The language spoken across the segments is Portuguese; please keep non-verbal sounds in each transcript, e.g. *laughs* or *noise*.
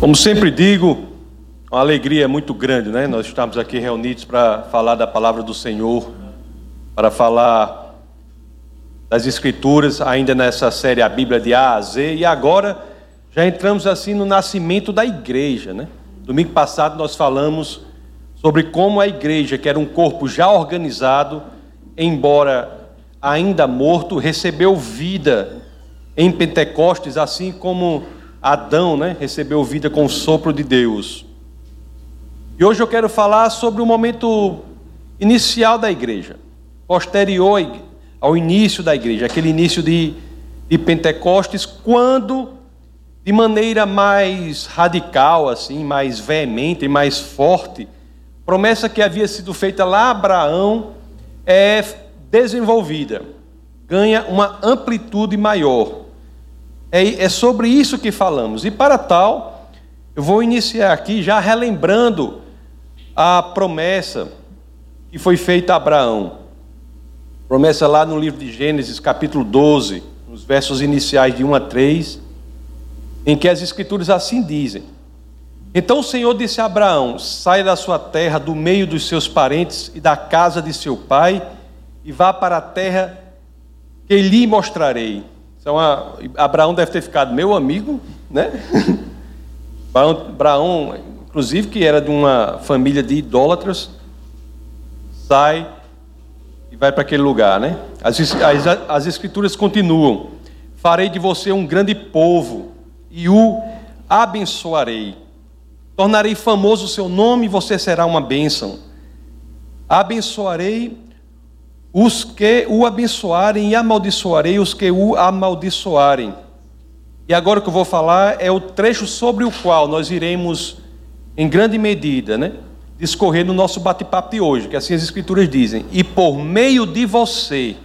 Como sempre digo, uma alegria muito grande, né? Nós estamos aqui reunidos para falar da palavra do Senhor, para falar das Escrituras, ainda nessa série A Bíblia de A a Z, e agora já entramos assim no nascimento da igreja, né? Domingo passado nós falamos sobre como a igreja, que era um corpo já organizado, embora ainda morto, recebeu vida em Pentecostes, assim como Adão né, recebeu vida com o sopro de Deus. E hoje eu quero falar sobre o momento inicial da igreja, posterior ao início da igreja, aquele início de, de Pentecostes, quando, de maneira mais radical, assim, mais veemente, mais forte, promessa que havia sido feita lá a Abraão é desenvolvida, ganha uma amplitude maior. É, é sobre isso que falamos. E para tal, eu vou iniciar aqui já relembrando a promessa que foi feita a Abraão. Promessa lá no livro de Gênesis, capítulo 12, nos versos iniciais de 1 a 3, em que as Escrituras assim dizem: Então o Senhor disse a Abraão: Saia da sua terra, do meio dos seus parentes e da casa de seu pai, e vá para a terra que lhe mostrarei. Então, Abraão deve ter ficado meu amigo, né? *laughs* Abraão, inclusive, que era de uma família de idólatras, sai e vai para aquele lugar, né? As, as, as escrituras continuam: Farei de você um grande povo e o abençoarei. Tornarei famoso o seu nome e você será uma bênção. Abençoarei os que o abençoarem e amaldiçoarei os que o amaldiçoarem. E agora o que eu vou falar é o trecho sobre o qual nós iremos, em grande medida, né, discorrer no nosso bate-papo de hoje, que assim as Escrituras dizem: E por meio de você,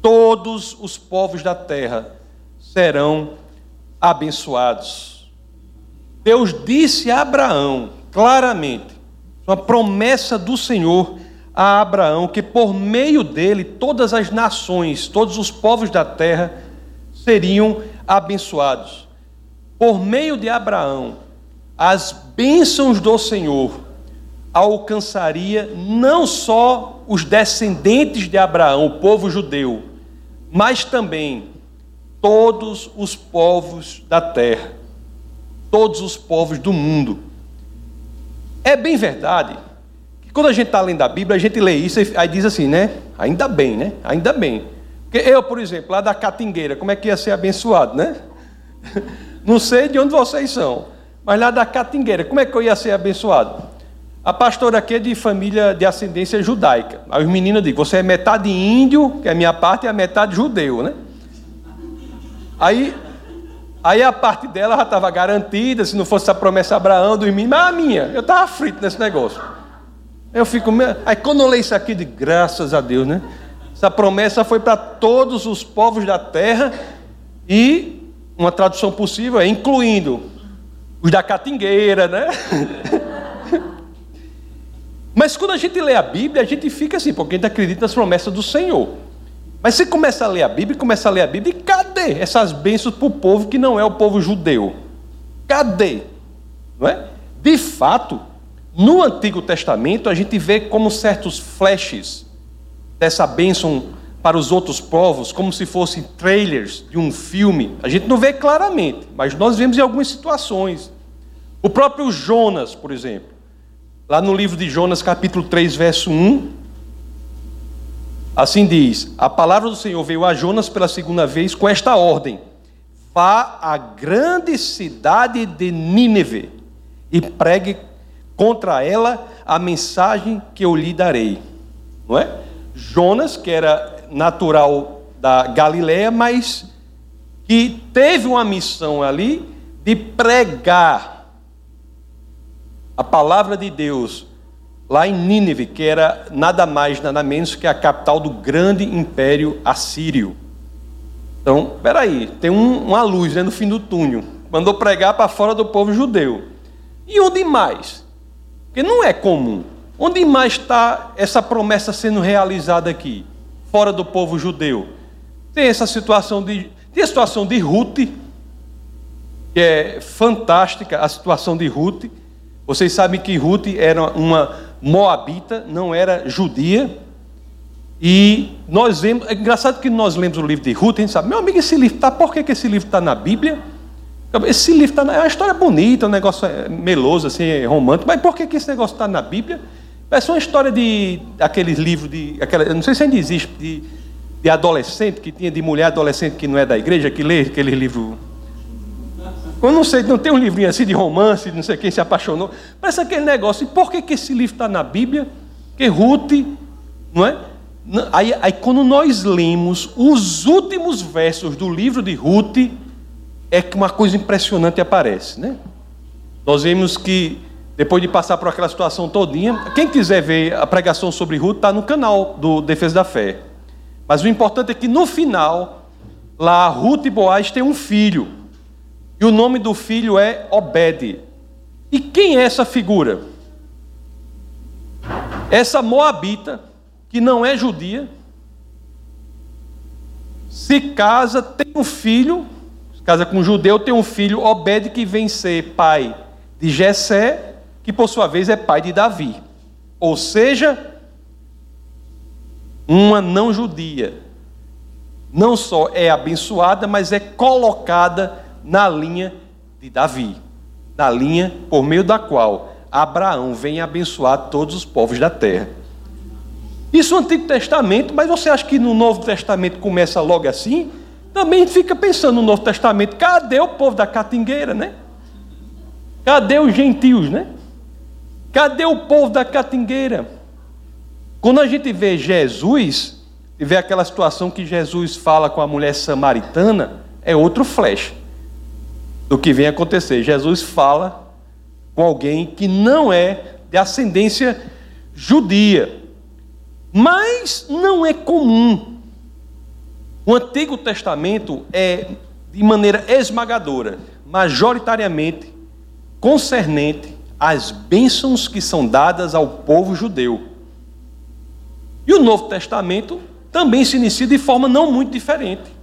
todos os povos da terra serão abençoados. Deus disse a Abraão claramente, uma promessa do Senhor a Abraão que por meio dele todas as nações, todos os povos da terra seriam abençoados. Por meio de Abraão, as bênçãos do Senhor alcançaria não só os descendentes de Abraão, o povo judeu, mas também todos os povos da terra, todos os povos do mundo. É bem verdade quando a gente está lendo a Bíblia, a gente lê isso e aí diz assim, né? Ainda bem, né? Ainda bem. Porque eu, por exemplo, lá da Catingueira, como é que ia ser abençoado, né? *laughs* Não sei de onde vocês são, mas lá da Catingueira, como é que eu ia ser abençoado? A pastora aqui é de família de ascendência judaica. Aí os meninos dizem, você é metade índio, que é a minha parte, e a metade judeu, né? Aí, aí a parte dela já estava garantida, se não fosse a promessa Abraão, dos meninos, mas a minha, eu estava frito nesse negócio. Eu fico. Aí quando eu leio isso aqui, de graças a Deus, né? Essa promessa foi para todos os povos da terra e uma tradução possível é incluindo os da catingueira, né? *laughs* Mas quando a gente lê a Bíblia, a gente fica assim, porque a gente acredita nas promessas do Senhor. Mas você começa a ler a Bíblia, começa a ler a Bíblia, e cadê essas bênçãos para o povo que não é o povo judeu? Cadê? Não é? De fato, no Antigo Testamento, a gente vê como certos flashes dessa bênção para os outros povos, como se fossem trailers de um filme. A gente não vê claramente, mas nós vemos em algumas situações. O próprio Jonas, por exemplo, lá no livro de Jonas, capítulo 3, verso 1, assim diz: A palavra do Senhor veio a Jonas pela segunda vez com esta ordem: Vá à grande cidade de Nínive e pregue contra ela a mensagem que eu lhe darei. Não é? Jonas, que era natural da Galiléia, mas que teve uma missão ali de pregar a palavra de Deus lá em Nínive, que era nada mais, nada menos que a capital do grande império assírio. Então, peraí, tem um, uma luz né, no fim do túnel. Mandou pregar para fora do povo judeu. E onde mais? Porque não é comum. Onde mais está essa promessa sendo realizada aqui? Fora do povo judeu. Tem essa situação de. Tem a situação de Ruth. que é fantástica a situação de Ruth. Vocês sabem que Ruth era uma moabita, não era judia. E nós vemos, é engraçado que nós lemos o livro de Ruth, a gente sabe, meu amigo, esse livro está, por que, que esse livro está na Bíblia? Esse livro está, é uma história bonita, um negócio é, meloso, assim, é romântico, mas por que, que esse negócio está na Bíblia? Parece uma história de aqueles livros de. Aquela, não sei se ainda existe, de, de adolescente, que tinha de mulher adolescente que não é da igreja, que lê aquele livro. Eu não sei, não tem um livrinho assim de romance, não sei quem se apaixonou. Parece aquele negócio. E por que, que esse livro está na Bíblia? Que Ruth, não é? Aí, aí, quando nós lemos os últimos versos do livro de Ruth, é que uma coisa impressionante aparece, né? Nós vemos que depois de passar por aquela situação todinha, quem quiser ver a pregação sobre Ruth está no canal do Defesa da Fé. Mas o importante é que no final, lá Ruth e Boaz têm um filho. E o nome do filho é Obed. E quem é essa figura? Essa moabita, que não é judia, se casa, tem um filho, casa com um judeu, tem um filho, Obed, que vem ser pai de Jessé que por sua vez é pai de Davi. Ou seja, uma não judia. Não só é abençoada, mas é colocada na linha de Davi, na linha por meio da qual Abraão vem abençoar todos os povos da terra. Isso no Antigo Testamento, mas você acha que no Novo Testamento começa logo assim? Também fica pensando no Novo Testamento, cadê o povo da catingueira, né? Cadê os gentios, né? Cadê o povo da catingueira? Quando a gente vê Jesus, e vê aquela situação que Jesus fala com a mulher samaritana, é outro flash do que vem acontecer. Jesus fala com alguém que não é de ascendência judia. Mas não é comum. O Antigo Testamento é, de maneira esmagadora, majoritariamente concernente as bênçãos que são dadas ao povo judeu. E o Novo Testamento também se inicia de forma não muito diferente.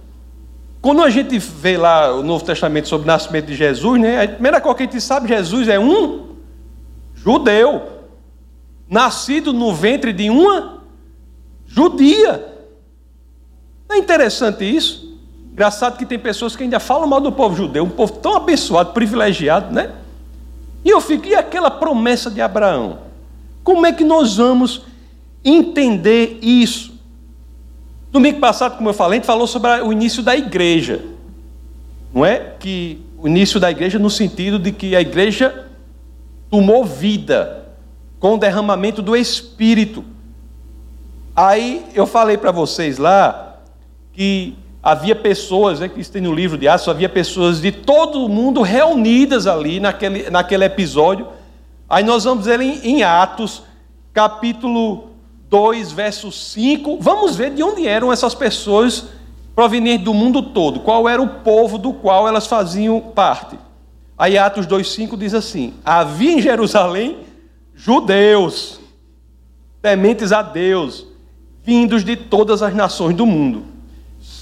Quando a gente vê lá o Novo Testamento sobre o nascimento de Jesus, né, a primeira coisa que a gente sabe, Jesus é um judeu, nascido no ventre de uma judia. Não é interessante isso? Engraçado que tem pessoas que ainda falam mal do povo judeu, um povo tão abençoado, privilegiado, né? E eu fico, e aquela promessa de Abraão? Como é que nós vamos entender isso? Domingo passado, como eu falei, a gente falou sobre o início da igreja. Não é que o início da igreja no sentido de que a igreja tomou vida com o derramamento do Espírito. Aí eu falei para vocês lá que havia pessoas, né, que isso tem no livro de Atos, havia pessoas de todo o mundo reunidas ali naquele, naquele episódio. Aí nós vamos ver em, em Atos, capítulo 2, verso 5. Vamos ver de onde eram essas pessoas provenientes do mundo todo, qual era o povo do qual elas faziam parte. Aí Atos 2,5 diz assim: Havia em Jerusalém judeus, tementes a Deus, vindos de todas as nações do mundo.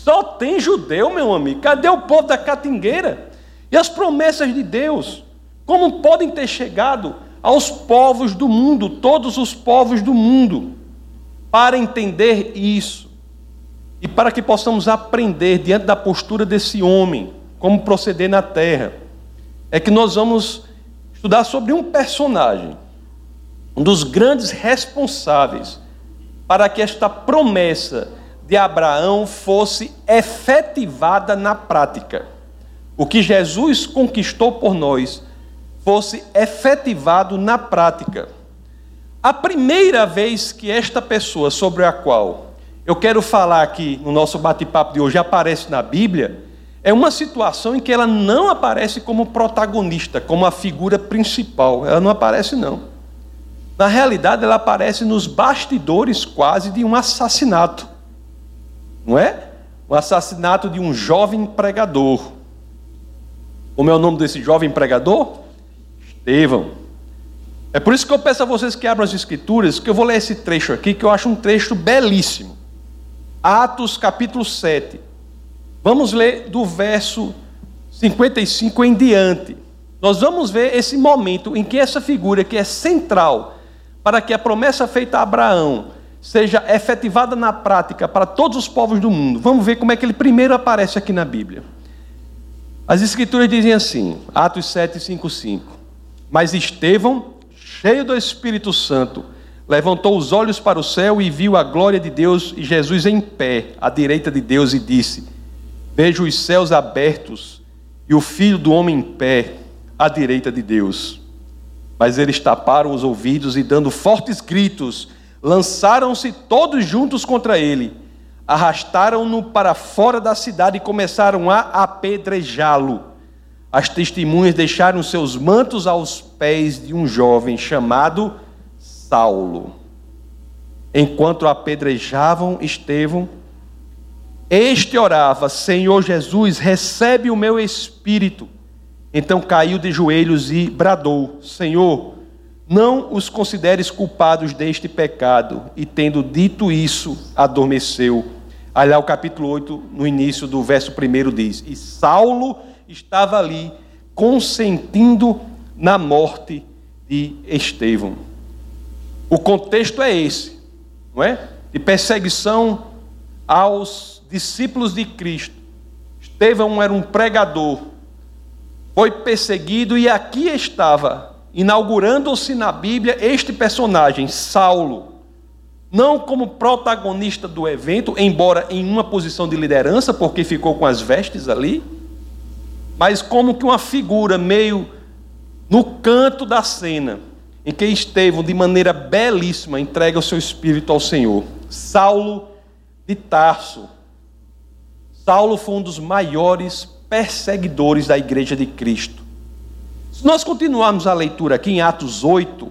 Só tem judeu, meu amigo. Cadê o povo da catingueira? E as promessas de Deus? Como podem ter chegado aos povos do mundo, todos os povos do mundo? Para entender isso e para que possamos aprender diante da postura desse homem, como proceder na terra, é que nós vamos estudar sobre um personagem, um dos grandes responsáveis para que esta promessa de Abraão fosse efetivada na prática. O que Jesus conquistou por nós fosse efetivado na prática. A primeira vez que esta pessoa sobre a qual eu quero falar aqui no nosso bate-papo de hoje aparece na Bíblia, é uma situação em que ela não aparece como protagonista, como a figura principal. Ela não aparece, não. Na realidade, ela aparece nos bastidores quase de um assassinato não é? O assassinato de um jovem pregador. Como é o nome desse jovem pregador? Estevão. É por isso que eu peço a vocês que abram as escrituras, que eu vou ler esse trecho aqui, que eu acho um trecho belíssimo. Atos capítulo 7. Vamos ler do verso 55 em diante, nós vamos ver esse momento em que essa figura que é central para que a promessa feita a Abraão seja efetivada na prática para todos os povos do mundo. Vamos ver como é que ele primeiro aparece aqui na Bíblia. As Escrituras dizem assim, Atos 7, 5, 5. Mas Estevão, cheio do Espírito Santo, levantou os olhos para o céu e viu a glória de Deus e Jesus em pé, à direita de Deus, e disse: Vejo os céus abertos e o filho do homem em pé, à direita de Deus. Mas eles taparam os ouvidos e, dando fortes gritos, lançaram-se todos juntos contra ele, arrastaram-no para fora da cidade e começaram a apedrejá-lo. As testemunhas deixaram seus mantos aos pés de um jovem chamado Saulo. Enquanto apedrejavam Estevão, este orava: Senhor Jesus, recebe o meu espírito. Então caiu de joelhos e bradou: Senhor, não os consideres culpados deste pecado. E tendo dito isso, adormeceu. Olha o capítulo 8, no início do verso 1 diz: E Saulo estava ali consentindo na morte de Estevão. O contexto é esse, não é? De perseguição aos discípulos de Cristo. Estevão era um pregador, foi perseguido e aqui estava, inaugurando-se na Bíblia, este personagem, Saulo. Não como protagonista do evento, embora em uma posição de liderança, porque ficou com as vestes ali, mas como que uma figura meio no canto da cena, em que Estevão, de maneira belíssima, entrega o seu espírito ao Senhor. Saulo de Tarso. Saulo foi um dos maiores perseguidores da igreja de Cristo. Nós continuarmos a leitura aqui em Atos 8,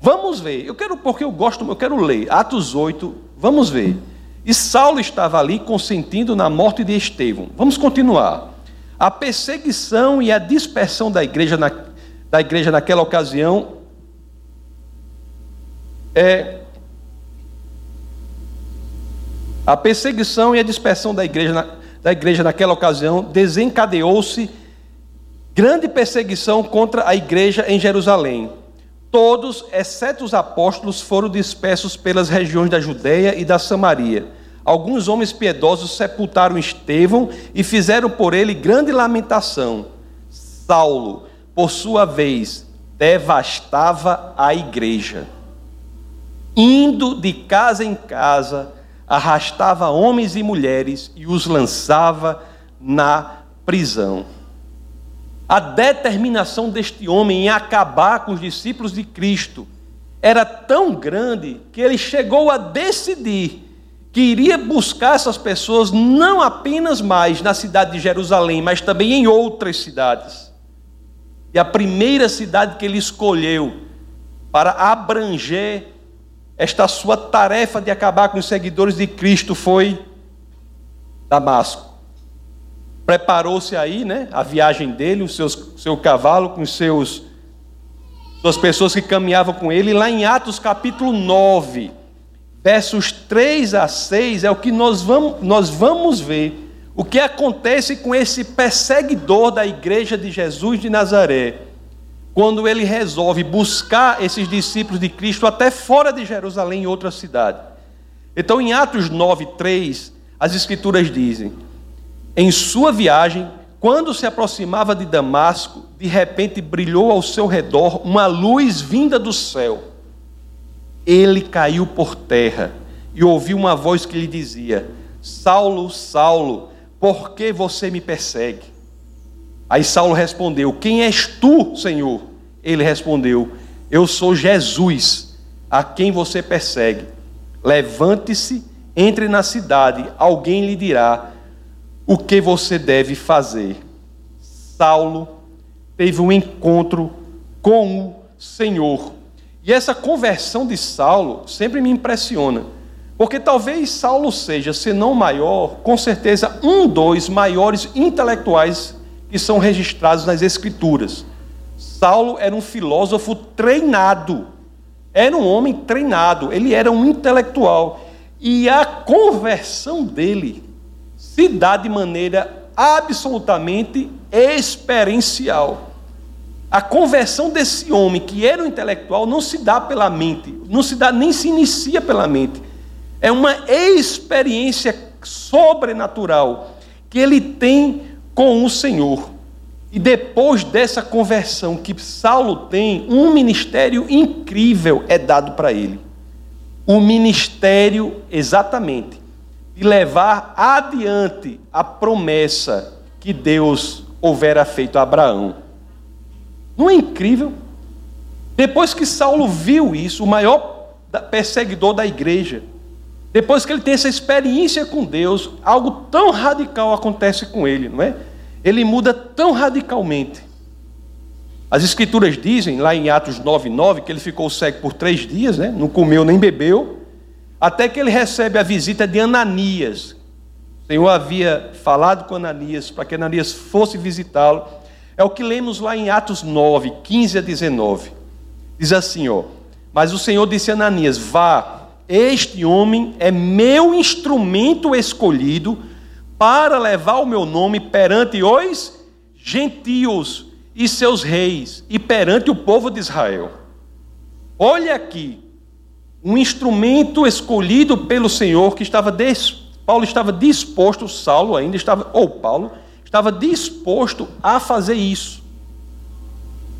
vamos ver. Eu quero, porque eu gosto, eu quero ler. Atos 8, vamos ver. E Saulo estava ali consentindo na morte de Estevão. Vamos continuar. A perseguição e a dispersão da igreja, na, da igreja naquela ocasião é, a perseguição e a dispersão da igreja na, da igreja naquela ocasião, desencadeou-se grande perseguição contra a igreja em Jerusalém. Todos, exceto os apóstolos, foram dispersos pelas regiões da Judéia e da Samaria. Alguns homens piedosos sepultaram Estevão e fizeram por ele grande lamentação. Saulo, por sua vez, devastava a igreja. Indo de casa em casa, arrastava homens e mulheres e os lançava na prisão. A determinação deste homem em acabar com os discípulos de Cristo era tão grande que ele chegou a decidir que iria buscar essas pessoas não apenas mais na cidade de Jerusalém, mas também em outras cidades. E a primeira cidade que ele escolheu para abranger esta sua tarefa de acabar com os seguidores de Cristo foi Damasco. Preparou-se aí, né, a viagem dele, o seu, seu cavalo com seus suas pessoas que caminhavam com ele, lá em Atos capítulo 9, versos 3 a 6 é o que nós vamos, nós vamos ver o que acontece com esse perseguidor da igreja de Jesus de Nazaré quando ele resolve buscar esses discípulos de Cristo até fora de Jerusalém, em outra cidade. Então, em Atos 9, 3, as Escrituras dizem: Em sua viagem, quando se aproximava de Damasco, de repente brilhou ao seu redor uma luz vinda do céu. Ele caiu por terra e ouviu uma voz que lhe dizia: Saulo, Saulo, por que você me persegue? Aí Saulo respondeu: Quem és tu, Senhor? Ele respondeu: Eu sou Jesus, a quem você persegue. Levante-se, entre na cidade, alguém lhe dirá o que você deve fazer. Saulo teve um encontro com o Senhor. E essa conversão de Saulo sempre me impressiona. Porque talvez Saulo seja, se não maior, com certeza um dos maiores intelectuais que são registrados nas Escrituras. Saulo era um filósofo treinado, era um homem treinado, ele era um intelectual. E a conversão dele se dá de maneira absolutamente experiencial. A conversão desse homem, que era um intelectual, não se dá pela mente, não se dá nem se inicia pela mente. É uma experiência sobrenatural que ele tem com o Senhor. E depois dessa conversão que Saulo tem, um ministério incrível é dado para ele. O ministério, exatamente, de levar adiante a promessa que Deus houvera feito a Abraão. Não é incrível? Depois que Saulo viu isso, o maior perseguidor da igreja, depois que ele tem essa experiência com Deus, algo tão radical acontece com ele, não é? Ele muda tão radicalmente. As escrituras dizem, lá em Atos 9,9, que ele ficou cego por três dias, né? não comeu nem bebeu, até que ele recebe a visita de Ananias. O Senhor havia falado com Ananias para que Ananias fosse visitá-lo. É o que lemos lá em Atos 9, 15 a 19. Diz assim, ó: Mas o Senhor disse a Ananias: Vá, este homem é meu instrumento escolhido para levar o meu nome perante os gentios e seus reis e perante o povo de Israel. Olha aqui, um instrumento escolhido pelo Senhor que estava Paulo estava disposto, Saulo ainda estava, ou Paulo estava disposto a fazer isso,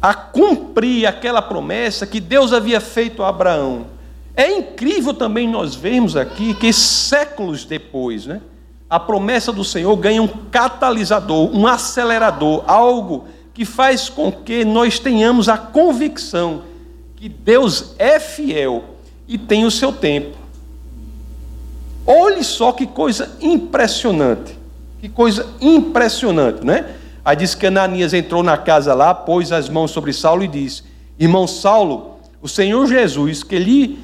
a cumprir aquela promessa que Deus havia feito a Abraão. É incrível também nós vermos aqui que séculos depois, né, a promessa do Senhor ganha um catalisador, um acelerador, algo que faz com que nós tenhamos a convicção que Deus é fiel e tem o seu tempo. Olhe só que coisa impressionante. Que coisa impressionante, né? Aí diz que Ananias entrou na casa lá, pôs as mãos sobre Saulo e disse: Irmão Saulo, o Senhor Jesus, que lhe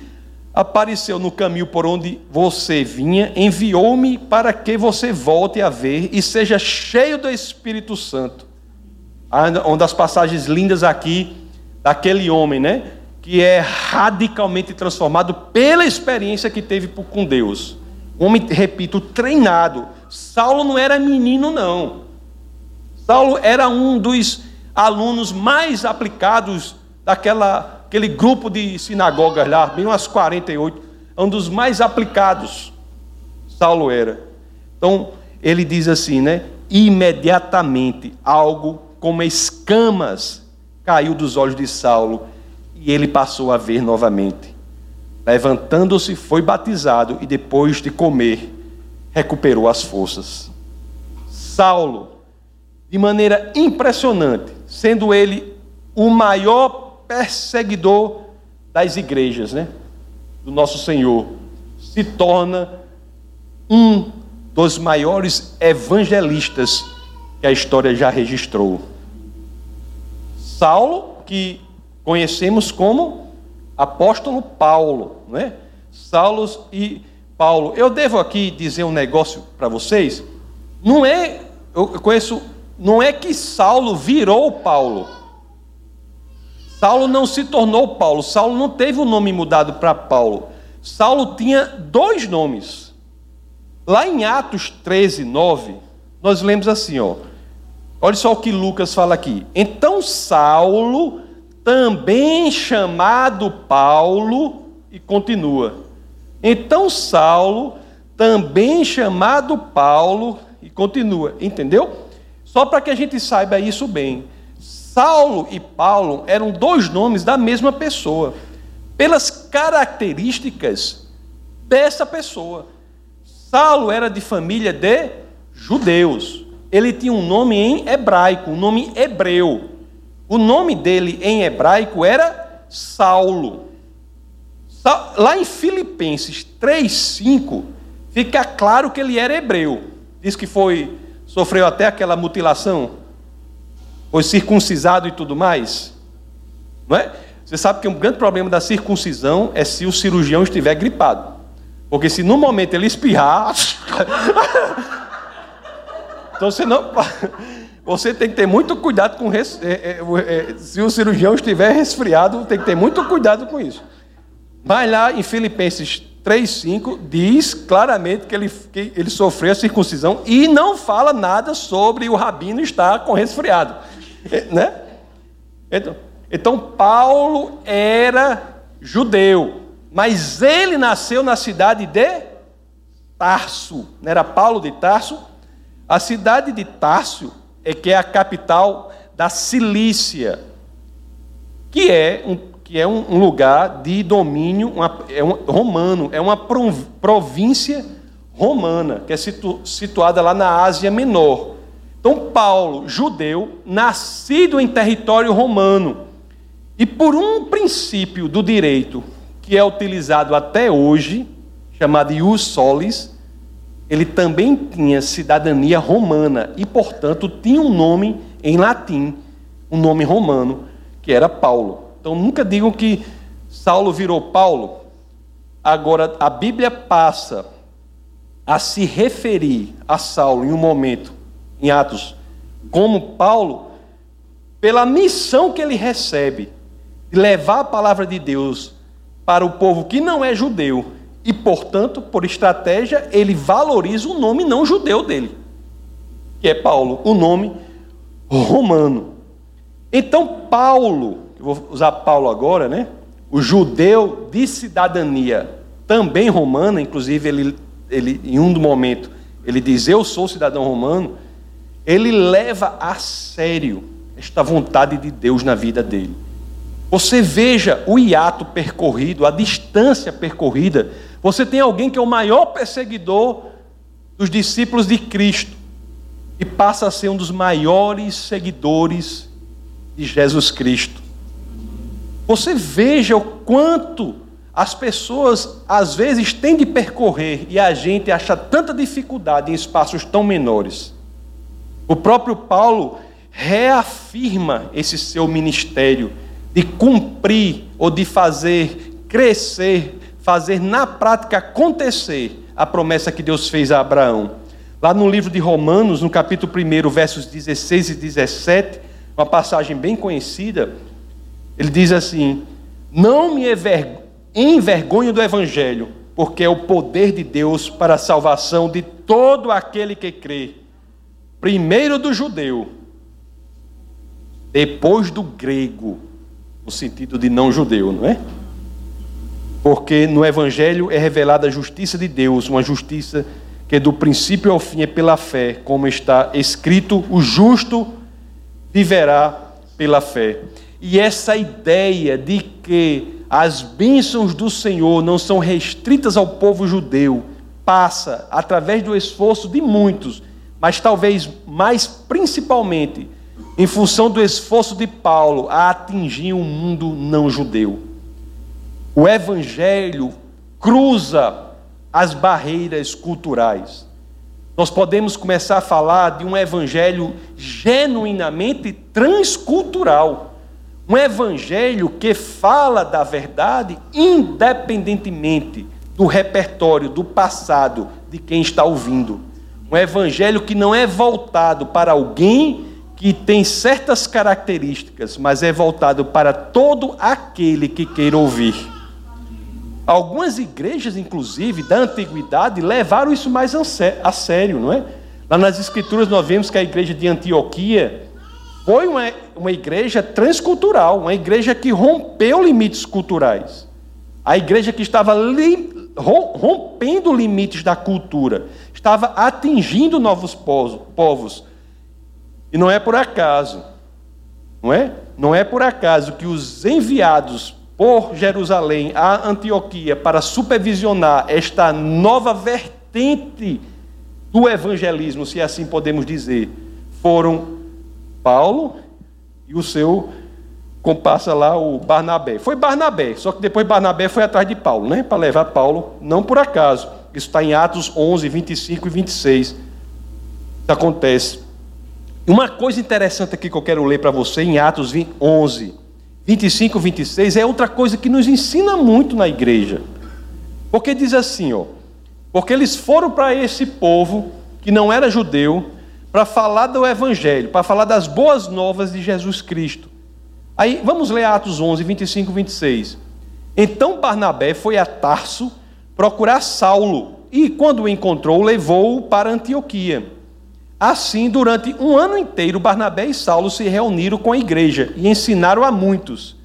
apareceu no caminho por onde você vinha, enviou-me para que você volte a ver e seja cheio do Espírito Santo. Uma das passagens lindas aqui daquele homem, né? Que é radicalmente transformado pela experiência que teve com Deus. Homem, repito, treinado Saulo não era menino, não. Saulo era um dos alunos mais aplicados daquela aquele grupo de sinagogas lá, bem umas 48, um dos mais aplicados. Saulo era. Então, ele diz assim, né? Imediatamente algo como escamas caiu dos olhos de Saulo e ele passou a ver novamente. Levantando-se, foi batizado e depois de comer, recuperou as forças. Saulo, de maneira impressionante, sendo ele o maior perseguidor das igrejas, né? Do nosso Senhor, se torna um dos maiores evangelistas que a história já registrou. Saulo, que conhecemos como apóstolo Paulo, não é? Saulo e Paulo. Eu devo aqui dizer um negócio para vocês. Não é, eu conheço, não é que Saulo virou Paulo. Saulo não se tornou Paulo. Saulo não teve o nome mudado para Paulo. Saulo tinha dois nomes. Lá em Atos 13, 9, nós lemos assim, ó. Olha só o que Lucas fala aqui. Então Saulo, também chamado Paulo, e continua. Então Saulo, também chamado Paulo, e continua, entendeu? Só para que a gente saiba isso bem. Saulo e Paulo eram dois nomes da mesma pessoa, pelas características dessa pessoa. Saulo era de família de judeus. Ele tinha um nome em hebraico, um nome hebreu. O nome dele em hebraico era Saulo. Lá em Filipenses 3:5 fica claro que ele era hebreu. Diz que foi sofreu até aquela mutilação, foi circuncisado e tudo mais. Não é? Você sabe que um grande problema da circuncisão é se o cirurgião estiver gripado. Porque se no momento ele espirrar, *laughs* então você não você tem que ter muito cuidado com é, é, é, se o cirurgião estiver resfriado, tem que ter muito cuidado com isso. Vai lá em Filipenses 3,5 diz claramente que ele, que ele sofreu a circuncisão e não fala nada sobre o rabino estar com resfriado. Né? Então, então, Paulo era judeu, mas ele nasceu na cidade de Tarso. Não era Paulo de Tarso? A cidade de Tarso é que é a capital da Cilícia, que é um, que é um lugar de domínio uma, é um, romano, é uma província romana, que é situ, situada lá na Ásia Menor. Então, Paulo, judeu, nascido em território romano, e por um princípio do direito que é utilizado até hoje, chamado ius solis, ele também tinha cidadania romana e, portanto, tinha um nome em latim, um nome romano, que era Paulo. Então nunca digam que Saulo virou Paulo. Agora, a Bíblia passa a se referir a Saulo em um momento, em Atos, como Paulo, pela missão que ele recebe de levar a palavra de Deus para o povo que não é judeu e, portanto, por estratégia, ele valoriza o nome não judeu dele, que é Paulo, o nome romano. Então, Paulo, vou usar Paulo agora, né? O judeu de cidadania também romana, inclusive ele, ele em um momento ele diz eu sou cidadão romano, ele leva a sério esta vontade de Deus na vida dele. Você veja o hiato percorrido, a distância percorrida. Você tem alguém que é o maior perseguidor dos discípulos de Cristo e passa a ser um dos maiores seguidores de Jesus Cristo. Você veja o quanto as pessoas às vezes têm de percorrer e a gente acha tanta dificuldade em espaços tão menores. O próprio Paulo reafirma esse seu ministério de cumprir ou de fazer crescer, fazer na prática acontecer a promessa que Deus fez a Abraão. Lá no livro de Romanos, no capítulo 1, versos 16 e 17, uma passagem bem conhecida, ele diz assim: Não me envergonho do Evangelho, porque é o poder de Deus para a salvação de todo aquele que crê, primeiro do judeu, depois do grego no sentido de não judeu, não é? Porque no Evangelho é revelada a justiça de Deus, uma justiça que do princípio ao fim é pela fé, como está escrito: o justo viverá pela fé. E essa ideia de que as bênçãos do Senhor não são restritas ao povo judeu, passa através do esforço de muitos, mas talvez mais principalmente em função do esforço de Paulo a atingir o um mundo não judeu. O evangelho cruza as barreiras culturais. Nós podemos começar a falar de um evangelho genuinamente transcultural. Um evangelho que fala da verdade independentemente do repertório, do passado de quem está ouvindo. Um evangelho que não é voltado para alguém que tem certas características, mas é voltado para todo aquele que queira ouvir. Algumas igrejas, inclusive, da antiguidade, levaram isso mais a sério, não é? Lá nas Escrituras nós vemos que a igreja de Antioquia foi uma, uma igreja transcultural, uma igreja que rompeu limites culturais. A igreja que estava li, rompendo limites da cultura, estava atingindo novos povos e não é por acaso, não é? Não é por acaso que os enviados por Jerusalém a Antioquia para supervisionar esta nova vertente do evangelismo, se assim podemos dizer, foram Paulo e o seu compassa lá, o Barnabé. Foi Barnabé, só que depois Barnabé foi atrás de Paulo, né? Para levar Paulo, não por acaso. Isso está em Atos 11, 25 e 26. Isso acontece. Uma coisa interessante aqui que eu quero ler para você em Atos 11, 25 e 26 é outra coisa que nos ensina muito na igreja. Porque diz assim, ó, porque eles foram para esse povo que não era judeu para falar do evangelho, para falar das boas novas de Jesus Cristo. Aí vamos ler Atos 11, 25 e 26. Então Barnabé foi a Tarso procurar Saulo e, quando o encontrou, levou-o para Antioquia. Assim, durante um ano inteiro, Barnabé e Saulo se reuniram com a igreja e ensinaram a muitos.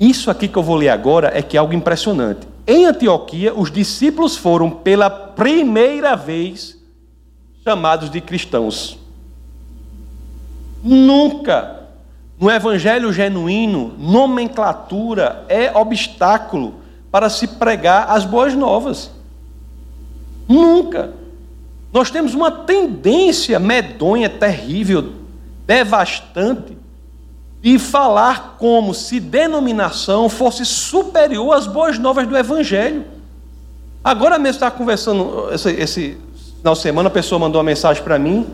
Isso aqui que eu vou ler agora é que é algo impressionante. Em Antioquia, os discípulos foram pela primeira vez chamados de cristãos. Nunca no evangelho genuíno, nomenclatura é obstáculo para se pregar as boas novas. Nunca. Nós temos uma tendência medonha, terrível, devastante, de falar como se denominação fosse superior às boas novas do Evangelho. Agora mesmo estava conversando, esse, esse final de semana, a pessoa mandou uma mensagem para mim,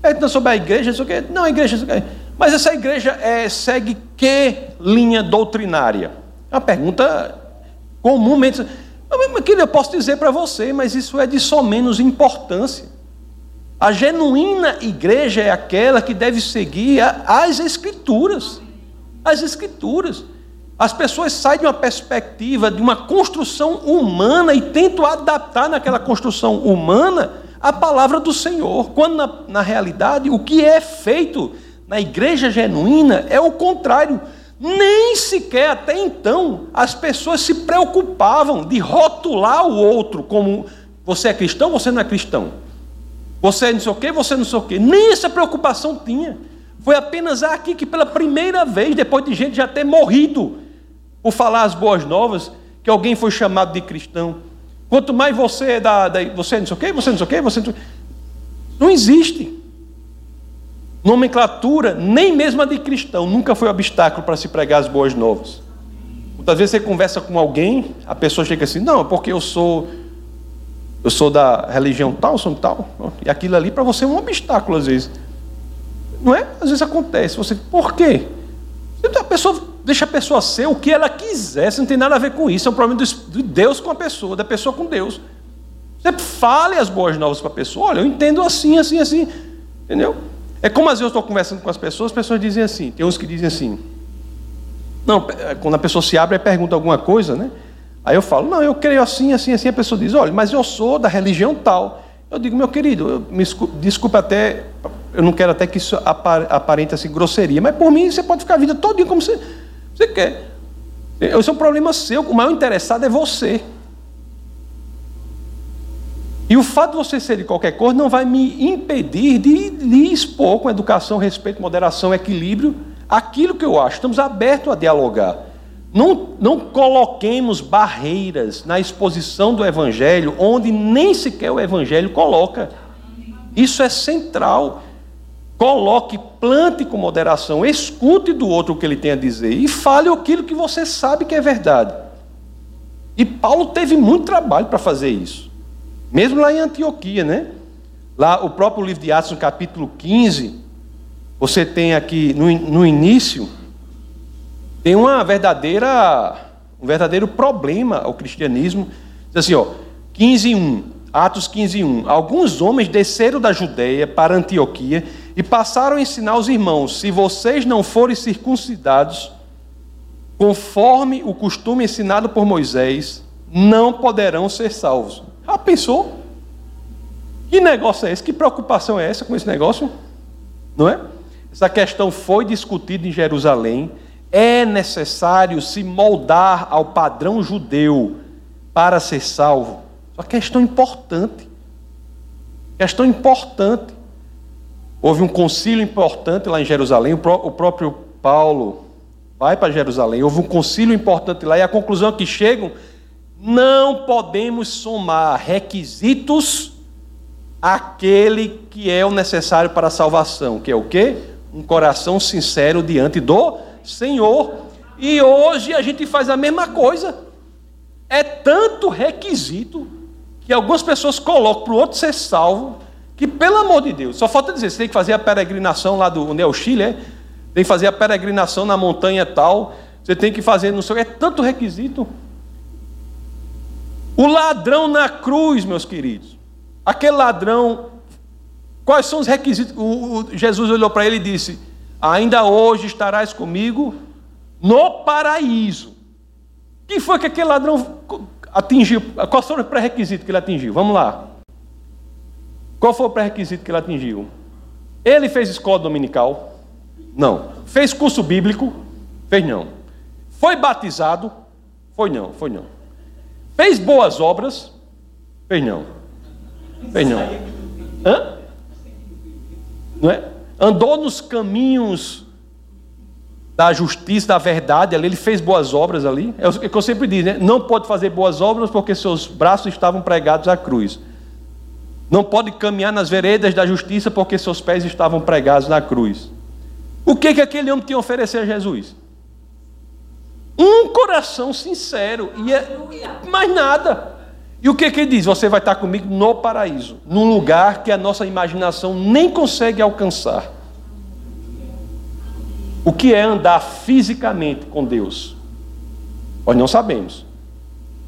perguntando sobre a igreja, não, não a igreja, mas essa igreja é, segue que linha doutrinária? É uma pergunta comumente. Aquilo eu posso dizer para você, mas isso é de só menos importância. A genuína igreja é aquela que deve seguir as escrituras. As escrituras. As pessoas saem de uma perspectiva, de uma construção humana e tentam adaptar naquela construção humana a palavra do Senhor, quando na, na realidade o que é feito na igreja genuína é o contrário. Nem sequer até então as pessoas se preocupavam de rotular o outro como você é cristão, você não é cristão. Você é não sei o quê, você não sei o quê. Nem essa preocupação tinha. Foi apenas aqui que pela primeira vez, depois de gente já ter morrido por falar as boas novas, que alguém foi chamado de cristão. Quanto mais você é da, da você é não sei o quê, você não sei o quê, você não, sei o quê. não existe. Nomenclatura, nem mesmo a de cristão, nunca foi obstáculo para se pregar as boas novas. Muitas vezes você conversa com alguém, a pessoa chega assim, não, porque eu sou eu sou da religião tal, sou tal, e aquilo ali para você é um obstáculo às vezes. Não é? Às vezes acontece. Você, por quê? A pessoa deixa a pessoa ser o que ela quiser, você não tem nada a ver com isso, é um problema de Deus com a pessoa, da pessoa com Deus. Você fale as boas novas para a pessoa, olha, eu entendo assim, assim, assim, entendeu? É como às vezes eu estou conversando com as pessoas, as pessoas dizem assim, tem uns que dizem assim, não, é, quando a pessoa se abre e pergunta alguma coisa, né? Aí eu falo, não, eu creio assim, assim, assim, a pessoa diz, olha, mas eu sou da religião tal. Eu digo, meu querido, eu, me desculpe até, eu não quero até que isso aparente assim grosseria, mas por mim você pode ficar a vida toda como você, você quer. Esse é um problema seu, o maior interessado é você. E o fato de você ser de qualquer cor não vai me impedir de lhe expor com educação, respeito, moderação, equilíbrio, aquilo que eu acho. Estamos abertos a dialogar. Não, não coloquemos barreiras na exposição do Evangelho onde nem sequer o Evangelho coloca. Isso é central. Coloque, plante com moderação, escute do outro o que ele tem a dizer e fale aquilo que você sabe que é verdade. E Paulo teve muito trabalho para fazer isso. Mesmo lá em Antioquia, né? Lá o próprio livro de Atos, no capítulo 15, você tem aqui no, no início, tem uma verdadeira, um verdadeiro problema ao cristianismo. Diz assim, ó, 15:1, Atos 15:1. Alguns homens desceram da Judeia para Antioquia e passaram a ensinar aos irmãos: se vocês não forem circuncidados, conforme o costume ensinado por Moisés, não poderão ser salvos. Ah, pensou? Que negócio é esse? Que preocupação é essa com esse negócio? Não é? Essa questão foi discutida em Jerusalém. É necessário se moldar ao padrão judeu para ser salvo. Uma questão importante. Questão importante. Houve um concílio importante lá em Jerusalém. O próprio Paulo vai para Jerusalém. Houve um concílio importante lá. E a conclusão que chegam não podemos somar requisitos àquele que é o necessário para a salvação, que é o quê? Um coração sincero diante do Senhor. E hoje a gente faz a mesma coisa. É tanto requisito que algumas pessoas colocam para o outro ser salvo, que pelo amor de Deus, só falta dizer, você tem que fazer a peregrinação lá do onde é o Chile, é? tem que fazer a peregrinação na montanha tal, você tem que fazer, não sei, é tanto requisito. O ladrão na cruz, meus queridos. Aquele ladrão, quais são os requisitos? O, o, Jesus olhou para ele e disse: Ainda hoje estarás comigo no paraíso. Que foi que aquele ladrão, atingiu. Qual foi o pré-requisito que ele atingiu? Vamos lá. Qual foi o pré-requisito que ele atingiu? Ele fez escola dominical? Não. Fez curso bíblico? Fez não. Foi batizado? Foi não, foi não. Fez boas obras? Fez não. Fez não. Hã? Não é? Andou nos caminhos da justiça, da verdade, ali ele fez boas obras ali. É o que eu sempre digo, né? Não pode fazer boas obras porque seus braços estavam pregados à cruz. Não pode caminhar nas veredas da justiça porque seus pés estavam pregados na cruz. O que, que aquele homem tinha a oferecer a Jesus? Um coração sincero, e, é, mais nada. E o que, que ele diz? Você vai estar comigo no paraíso, num lugar que a nossa imaginação nem consegue alcançar. O que é andar fisicamente com Deus? Nós não sabemos.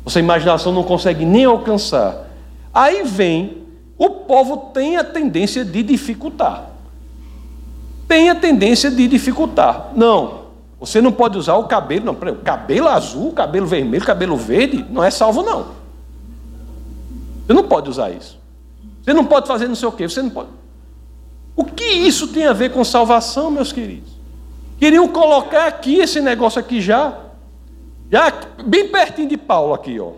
Nossa imaginação não consegue nem alcançar. Aí vem, o povo tem a tendência de dificultar. Tem a tendência de dificultar. Não, você não pode usar o cabelo, não, cabelo azul, cabelo vermelho, cabelo verde, não é salvo não. Você não pode usar isso. Você não pode fazer não sei o quê, você não pode. O que isso tem a ver com salvação, meus queridos? Queriam colocar aqui esse negócio aqui já, já bem pertinho de Paulo aqui, ó.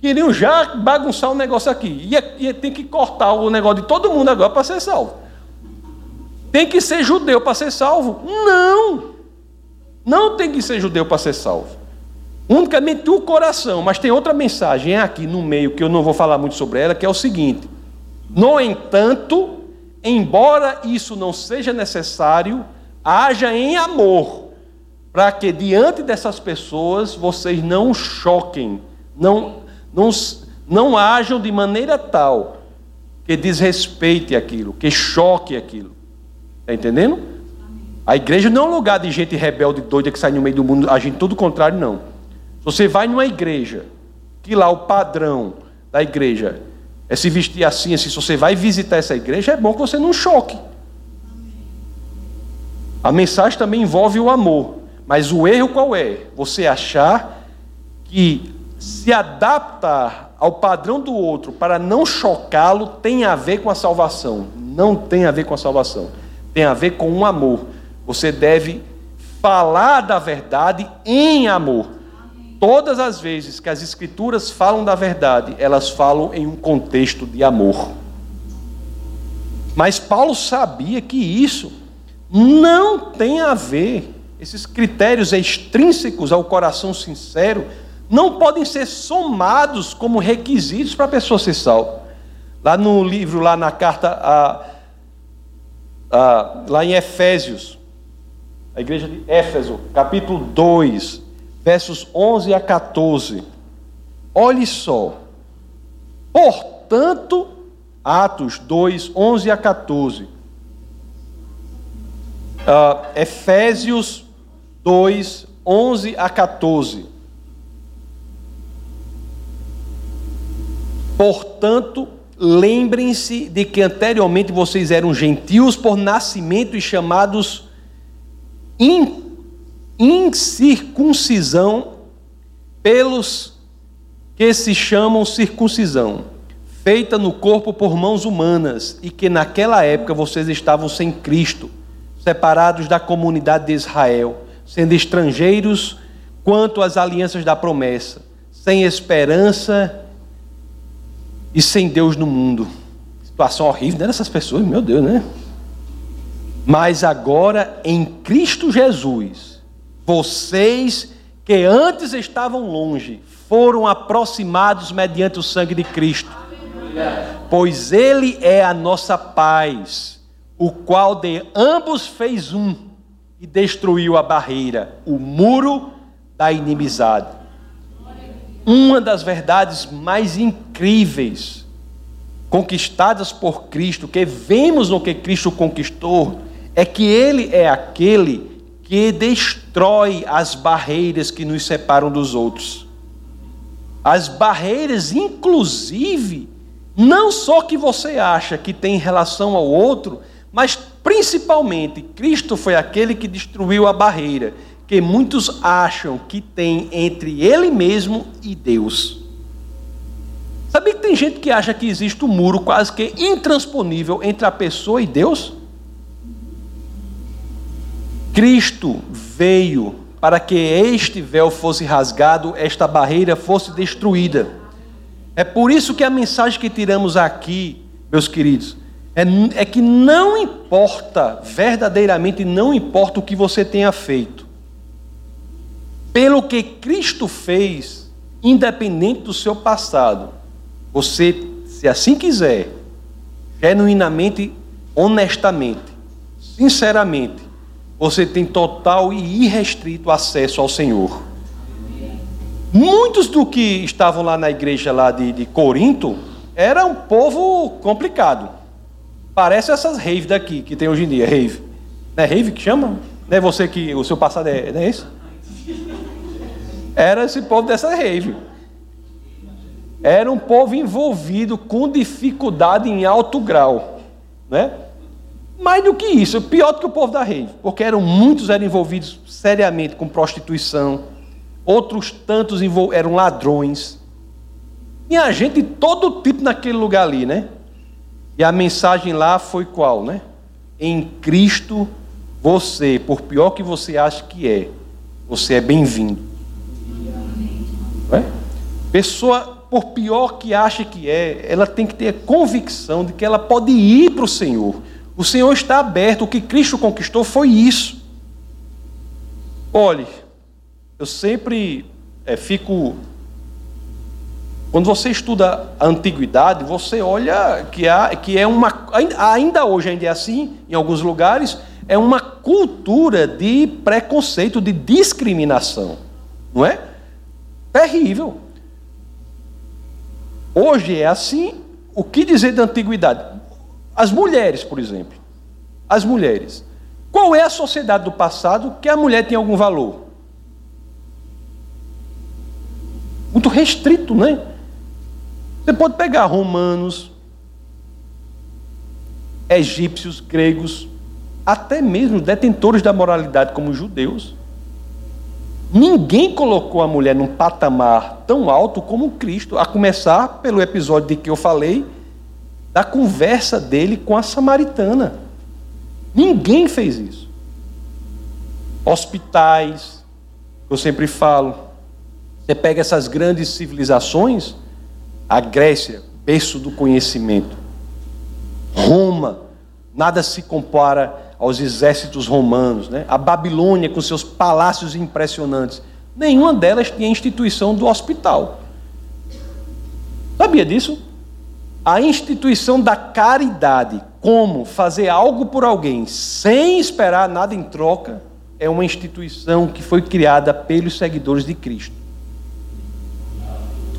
Queriam já bagunçar o negócio aqui. Ia, ia tem que cortar o negócio de todo mundo agora para ser salvo. Tem que ser judeu para ser salvo? Não! Não tem que ser judeu para ser salvo. Unicamente o coração, mas tem outra mensagem aqui no meio que eu não vou falar muito sobre ela, que é o seguinte: No entanto, embora isso não seja necessário, haja em amor, para que diante dessas pessoas vocês não choquem, não, não, não ajam de maneira tal que desrespeite aquilo, que choque aquilo. Está entendendo? A igreja não é um lugar de gente rebelde, doida que sai no meio do mundo agindo tudo contrário, não. Você vai numa igreja, que lá o padrão da igreja é se vestir assim, assim, se você vai visitar essa igreja, é bom que você não choque. A mensagem também envolve o amor. Mas o erro qual é? Você achar que se adaptar ao padrão do outro para não chocá-lo tem a ver com a salvação. Não tem a ver com a salvação. Tem a ver com o um amor. Você deve falar da verdade em amor. Todas as vezes que as Escrituras falam da verdade, elas falam em um contexto de amor. Mas Paulo sabia que isso não tem a ver, esses critérios extrínsecos ao coração sincero, não podem ser somados como requisitos para a pessoa ser salva. Lá no livro, lá na carta, a, a, lá em Efésios, a igreja de Éfeso, capítulo 2, versos 11 a 14. Olhe só. Portanto, Atos 2, 11 a 14. Uh, ah, Efésios 2, 11 a 14. Portanto, lembrem-se de que anteriormente vocês eram gentios por nascimento e chamados incircuncisão pelos que se chamam circuncisão, feita no corpo por mãos humanas, e que naquela época vocês estavam sem Cristo, separados da comunidade de Israel, sendo estrangeiros quanto às alianças da promessa, sem esperança e sem Deus no mundo. Situação horrível né, dessas pessoas, meu Deus, né? Mas agora em Cristo Jesus, vocês que antes estavam longe foram aproximados mediante o sangue de Cristo. Pois Ele é a nossa paz, o qual de ambos fez um e destruiu a barreira, o muro da inimizade. Uma das verdades mais incríveis conquistadas por Cristo, que vemos no que Cristo conquistou, é que Ele é aquele que destrói as barreiras que nos separam dos outros. As barreiras, inclusive, não só que você acha que tem em relação ao outro, mas principalmente Cristo foi aquele que destruiu a barreira que muitos acham que tem entre ele mesmo e Deus. tem gente que acha que existe um muro quase que intransponível entre a pessoa e Deus. Cristo veio para que este véu fosse rasgado, esta barreira fosse destruída. É por isso que a mensagem que tiramos aqui, meus queridos, é, é que não importa, verdadeiramente não importa o que você tenha feito, pelo que Cristo fez, independente do seu passado, você, se assim quiser, genuinamente, honestamente, sinceramente, você tem total e irrestrito acesso ao Senhor. Muitos do que estavam lá na igreja lá de, de Corinto era um povo complicado. Parece essas raves daqui que tem hoje em dia, rave. Não é rave que chama? Não é você que o seu passado é, não é isso? Era esse povo dessa rave. Era um povo envolvido com dificuldade em alto grau, né? Mais do que isso, pior do que o povo da rede, porque eram muitos eram envolvidos seriamente com prostituição, outros tantos eram ladrões. Tinha gente de todo tipo naquele lugar ali, né? E a mensagem lá foi qual, né? Em Cristo você, por pior que você ache que é, você é bem-vindo. É? Pessoa, por pior que ache que é, ela tem que ter a convicção de que ela pode ir para o Senhor. O Senhor está aberto, o que Cristo conquistou foi isso. Olhe, eu sempre é, fico. Quando você estuda a antiguidade, você olha que, há, que é uma. Ainda hoje, ainda é assim, em alguns lugares, é uma cultura de preconceito, de discriminação. Não é? Terrível. Hoje é assim. O que dizer da antiguidade? As mulheres, por exemplo. As mulheres. Qual é a sociedade do passado que a mulher tem algum valor? Muito restrito, né? Você pode pegar romanos, egípcios, gregos, até mesmo detentores da moralidade como judeus. Ninguém colocou a mulher num patamar tão alto como Cristo, a começar pelo episódio de que eu falei, da conversa dele com a samaritana. Ninguém fez isso. Hospitais, eu sempre falo. Você pega essas grandes civilizações, a Grécia, berço do conhecimento. Roma, nada se compara aos exércitos romanos, né? A Babilônia com seus palácios impressionantes. Nenhuma delas tinha instituição do hospital. Sabia disso? A instituição da caridade, como fazer algo por alguém sem esperar nada em troca, é uma instituição que foi criada pelos seguidores de Cristo.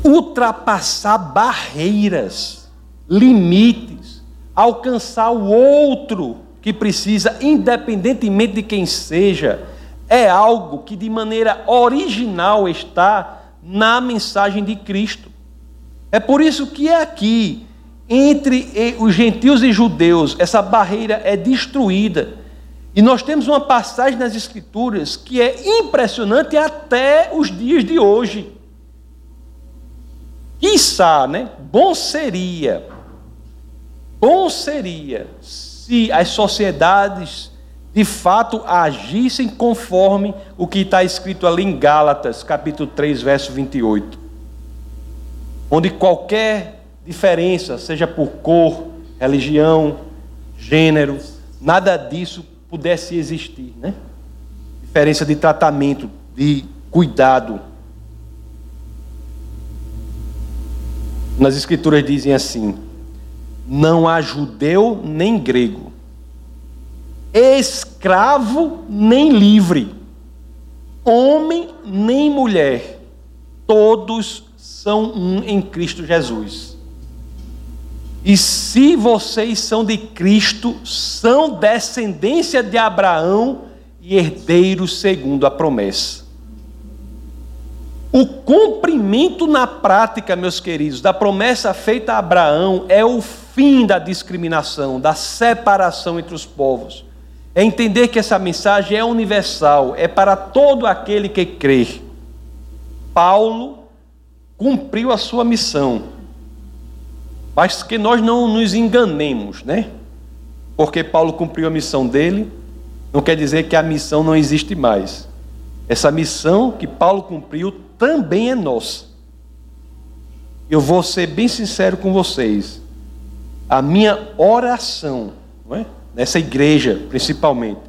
Ultrapassar barreiras, limites, alcançar o outro que precisa, independentemente de quem seja, é algo que de maneira original está na mensagem de Cristo. É por isso que é aqui entre os gentios e judeus, essa barreira é destruída. E nós temos uma passagem nas Escrituras que é impressionante até os dias de hoje. Quiçá, né? Bom seria, bom seria se as sociedades de fato agissem conforme o que está escrito ali em Gálatas, capítulo 3, verso 28. Onde qualquer diferença, seja por cor, religião, gênero, nada disso pudesse existir, né? Diferença de tratamento, de cuidado. Nas escrituras dizem assim: não há judeu nem grego, escravo nem livre, homem nem mulher, todos são um em Cristo Jesus. E se vocês são de Cristo, são descendência de Abraão e herdeiros segundo a promessa. O cumprimento na prática, meus queridos, da promessa feita a Abraão é o fim da discriminação, da separação entre os povos. É entender que essa mensagem é universal, é para todo aquele que crê. Paulo cumpriu a sua missão Mas que nós não nos enganemos, né? Porque Paulo cumpriu a missão dele, não quer dizer que a missão não existe mais. Essa missão que Paulo cumpriu também é nossa. Eu vou ser bem sincero com vocês. A minha oração, é? nessa igreja principalmente,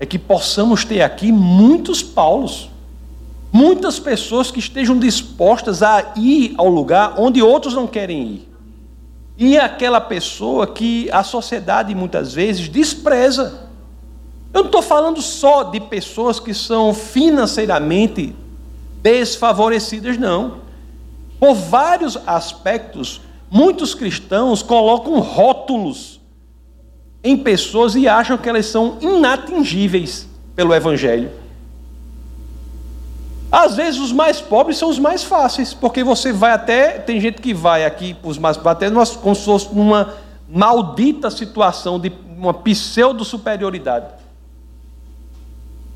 é que possamos ter aqui muitos Paulos, muitas pessoas que estejam dispostas a ir ao lugar onde outros não querem ir. E aquela pessoa que a sociedade muitas vezes despreza. Eu não estou falando só de pessoas que são financeiramente desfavorecidas, não. Por vários aspectos, muitos cristãos colocam rótulos em pessoas e acham que elas são inatingíveis pelo Evangelho. Às vezes os mais pobres são os mais fáceis, porque você vai até, tem gente que vai aqui os mais até como se fosse numa maldita situação de uma pseudo superioridade.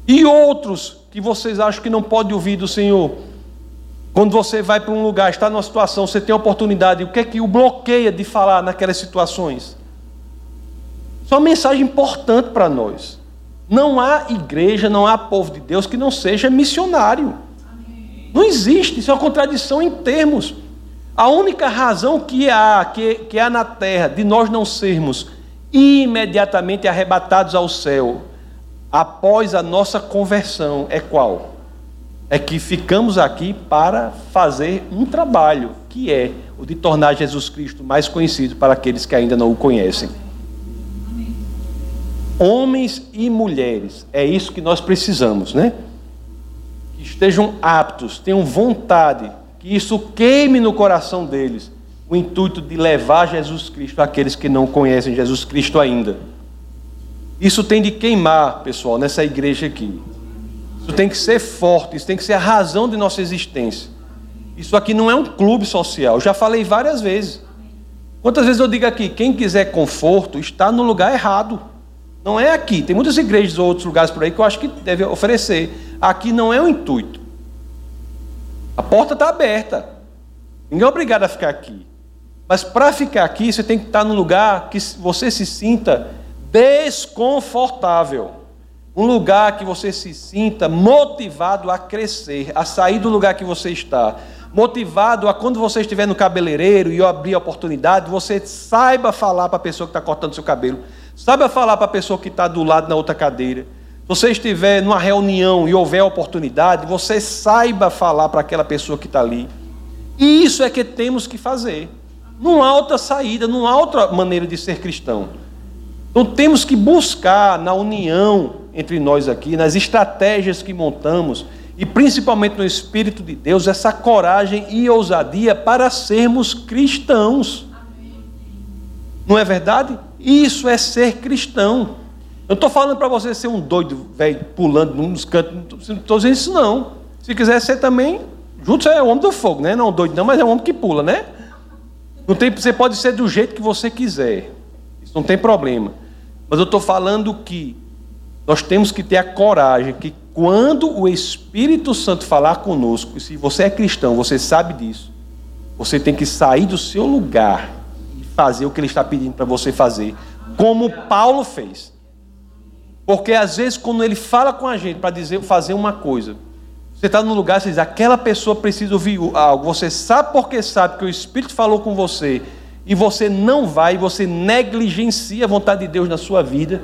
E outros que vocês acham que não pode ouvir do Senhor, quando você vai para um lugar, está numa situação, você tem oportunidade, o que é que o bloqueia de falar naquelas situações? Isso é uma mensagem importante para nós. Não há igreja, não há povo de Deus que não seja missionário. Não existe, isso é uma contradição em termos. A única razão que há, que, que há na terra de nós não sermos imediatamente arrebatados ao céu após a nossa conversão é qual? É que ficamos aqui para fazer um trabalho, que é o de tornar Jesus Cristo mais conhecido para aqueles que ainda não o conhecem. Homens e mulheres, é isso que nós precisamos, né? Estejam aptos, tenham vontade, que isso queime no coração deles o intuito de levar Jesus Cristo àqueles que não conhecem Jesus Cristo ainda. Isso tem de queimar, pessoal, nessa igreja aqui. Isso tem que ser forte, isso tem que ser a razão de nossa existência. Isso aqui não é um clube social, eu já falei várias vezes. Quantas vezes eu digo aqui, quem quiser conforto está no lugar errado. Não é aqui. Tem muitas igrejas ou outros lugares por aí que eu acho que deve oferecer. Aqui não é o intuito. A porta está aberta. Ninguém é obrigado a ficar aqui. Mas para ficar aqui, você tem que estar num lugar que você se sinta desconfortável. Um lugar que você se sinta motivado a crescer, a sair do lugar que você está. Motivado a quando você estiver no cabeleireiro e abrir a oportunidade, você saiba falar para a pessoa que está cortando seu cabelo Saiba falar para a pessoa que está do lado na outra cadeira. Você estiver numa reunião e houver oportunidade, você saiba falar para aquela pessoa que está ali. E isso é que temos que fazer. Não há outra saída, não há outra maneira de ser cristão. Então temos que buscar na união entre nós aqui, nas estratégias que montamos, e principalmente no Espírito de Deus, essa coragem e ousadia para sermos cristãos. Não é verdade? Isso é ser cristão. Eu estou falando para você ser um doido, velho, pulando nos cantos. Não estou dizendo isso, não. Se quiser ser também, junto você é o homem do fogo, né? Não doido, não, mas é um homem que pula, né? Não tem, você pode ser do jeito que você quiser. Isso não tem problema. Mas eu estou falando que nós temos que ter a coragem que quando o Espírito Santo falar conosco, e se você é cristão, você sabe disso, você tem que sair do seu lugar fazer o que ele está pedindo para você fazer, como Paulo fez. Porque às vezes, quando ele fala com a gente para dizer fazer uma coisa, você está no lugar, você diz, aquela pessoa precisa ouvir algo. Você sabe porque sabe que o Espírito falou com você, e você não vai, você negligencia a vontade de Deus na sua vida.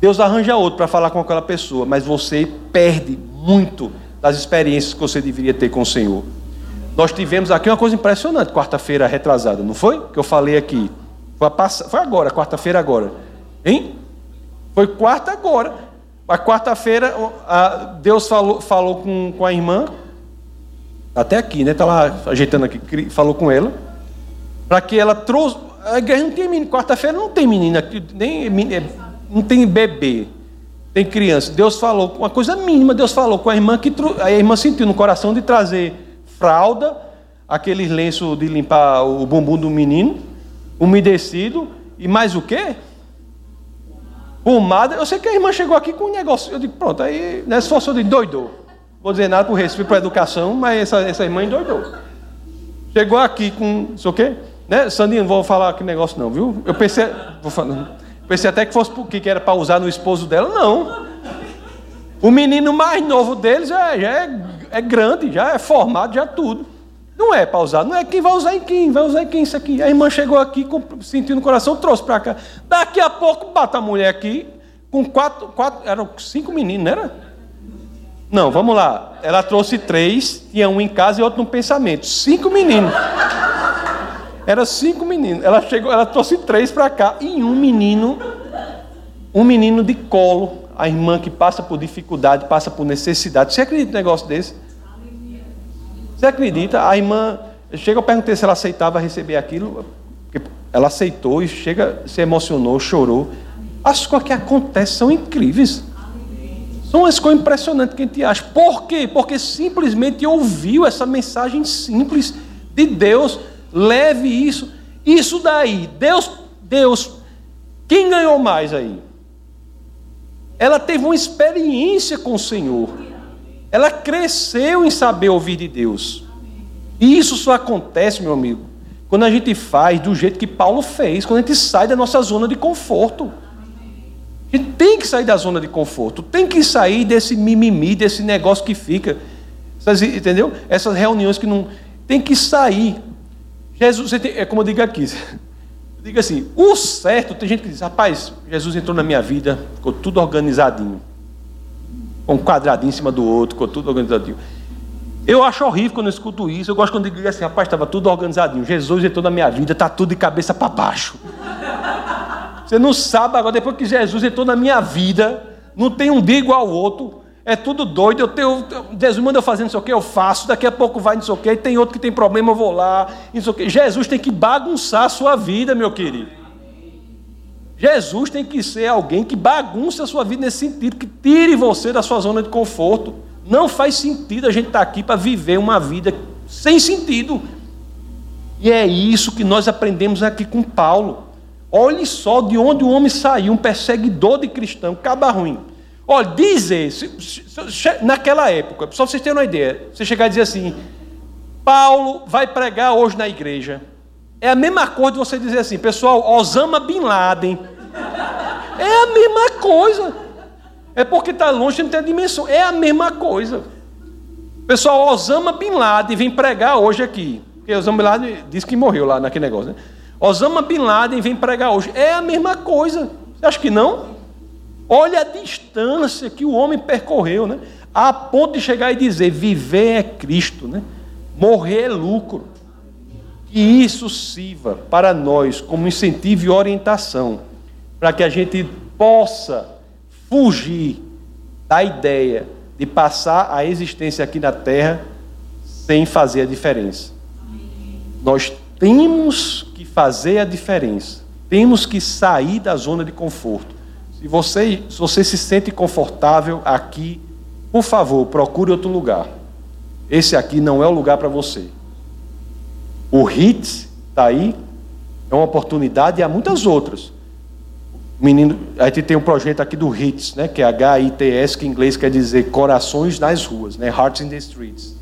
Deus arranja outro para falar com aquela pessoa, mas você perde muito das experiências que você deveria ter com o Senhor. Nós tivemos aqui uma coisa impressionante, quarta-feira retrasada, não foi? Que eu falei aqui. Foi, pass... foi agora, quarta-feira agora. Hein? Foi quarta agora. A quarta-feira, Deus falou, falou com, com a irmã, até aqui, né? Está lá ajeitando aqui, falou com ela, para que ela trouxe. A igreja não tem menino, quarta-feira não tem menina nem é, não tem bebê, tem criança. Deus falou, uma coisa mínima, Deus falou com a irmã que a irmã sentiu no coração de trazer fralda, aquele lenço de limpar o bumbum do menino, umedecido, e mais o quê? Pomada. Eu sei que a irmã chegou aqui com um negócio. Eu digo, pronto, aí nessa força de doidou. Vou dizer nada por respeito para a educação, mas essa, essa irmã endoidou. Chegou aqui com, isso o quê? Né, Sandinho, não vou falar que negócio não, viu? Eu pensei, vou falar, pensei até que fosse porque que era para usar no esposo dela, não. O menino mais novo deles já, já é, é grande, já é formado, já é tudo. Não é para usar, não é quem vai usar em quem, vai usar em quem isso aqui. A irmã chegou aqui, sentindo no coração, trouxe para cá. Daqui a pouco bata a mulher aqui, com quatro, quatro, eram cinco meninos, não era? Não, vamos lá. Ela trouxe três, tinha um em casa e outro no pensamento. Cinco meninos. Era cinco meninos. Ela chegou, ela trouxe três para cá e um menino, um menino de colo. A irmã que passa por dificuldade, passa por necessidade. Você acredita num negócio desse? Você acredita? A irmã chega, eu perguntei se ela aceitava receber aquilo. Ela aceitou e chega, se emocionou, chorou. As coisas que acontecem são incríveis. São as coisas impressionantes que a gente acha. Por quê? Porque simplesmente ouviu essa mensagem simples de Deus leve isso. Isso daí, Deus, Deus, quem ganhou mais aí? Ela teve uma experiência com o Senhor. Ela cresceu em saber ouvir de Deus. E isso só acontece, meu amigo, quando a gente faz do jeito que Paulo fez, quando a gente sai da nossa zona de conforto. A gente tem que sair da zona de conforto, tem que sair desse mimimi, desse negócio que fica. Entendeu? Essas reuniões que não. Tem que sair. Jesus, é como eu digo aqui. *laughs* Diga assim, o certo, tem gente que diz, rapaz, Jesus entrou na minha vida, ficou tudo organizadinho. Um quadradinho em cima do outro, ficou tudo organizadinho. Eu acho horrível quando eu escuto isso. Eu gosto quando digo assim, rapaz, estava tudo organizadinho. Jesus entrou na minha vida, está tudo de cabeça para baixo. Você não sabe agora, depois que Jesus entrou na minha vida, não tem um dia igual ao outro é tudo doido, eu tenho, Jesus manda eu fazer não sei o que, eu faço, daqui a pouco vai não sei o que, tem outro que tem problema, eu vou lá, não sei o que. Jesus tem que bagunçar a sua vida, meu querido. Jesus tem que ser alguém que bagunce a sua vida nesse sentido, que tire você da sua zona de conforto. Não faz sentido a gente estar tá aqui para viver uma vida sem sentido. E é isso que nós aprendemos aqui com Paulo. Olhe só de onde o homem saiu, um perseguidor de cristão, caba ruim. Olha, dizer, naquela época, só para vocês terem uma ideia, você chegar e dizer assim, Paulo vai pregar hoje na igreja. É a mesma coisa de você dizer assim, pessoal, Osama Bin Laden. É a mesma coisa. É porque está longe, não tem a dimensão. É a mesma coisa. Pessoal, Osama Bin Laden vem pregar hoje aqui. Porque Osama Bin Laden disse que morreu lá naquele negócio, né? Osama Bin Laden vem pregar hoje. É a mesma coisa. Você acha que não? Olha a distância que o homem percorreu, né? A ponto de chegar e dizer: viver é Cristo, né? Morrer é lucro. Que isso sirva para nós como incentivo e orientação, para que a gente possa fugir da ideia de passar a existência aqui na terra sem fazer a diferença. Nós temos que fazer a diferença. Temos que sair da zona de conforto. Se você, se você se sente confortável aqui, por favor, procure outro lugar. Esse aqui não é o lugar para você. O HIT está aí, é uma oportunidade e há muitas outras. Menino, a gente tem um projeto aqui do HITS, né, que é H-I-T-S, que em inglês quer dizer corações nas ruas, né, Hearts in the Streets.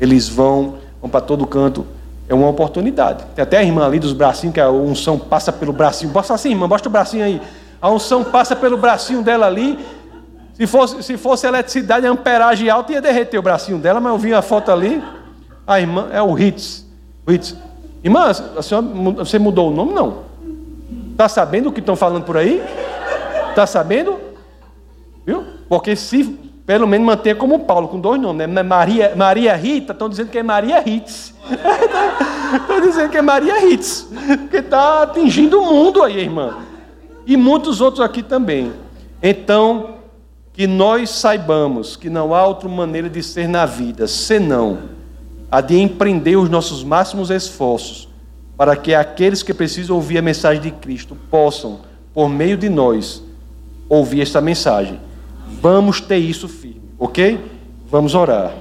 Eles vão, vão para todo canto, é uma oportunidade. Tem até a irmã ali dos bracinhos, que a unção passa pelo bracinho. Bota assim, irmã, bota o bracinho aí. A unção passa pelo bracinho dela ali. Se fosse, se fosse eletricidade, amperagem alta ia derreter o bracinho dela, mas eu vi a foto ali. A irmã, é o Ritz. Ritz. Irmã, a senhora, você mudou o nome? Não. Está sabendo o que estão falando por aí? Está sabendo? Viu? Porque se pelo menos manter como Paulo, com dois nomes, né? Maria, Maria Rita, estão dizendo que é Maria Ritz. *laughs* Estão dizendo que é Maria Ritz. Porque está atingindo o mundo aí, irmã e muitos outros aqui também. Então, que nós saibamos que não há outra maneira de ser na vida senão a de empreender os nossos máximos esforços para que aqueles que precisam ouvir a mensagem de Cristo possam, por meio de nós, ouvir esta mensagem. Vamos ter isso firme, ok? Vamos orar.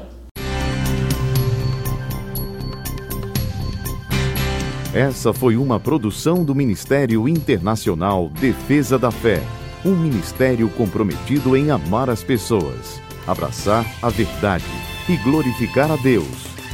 Essa foi uma produção do Ministério Internacional Defesa da Fé, um ministério comprometido em amar as pessoas, abraçar a verdade e glorificar a Deus.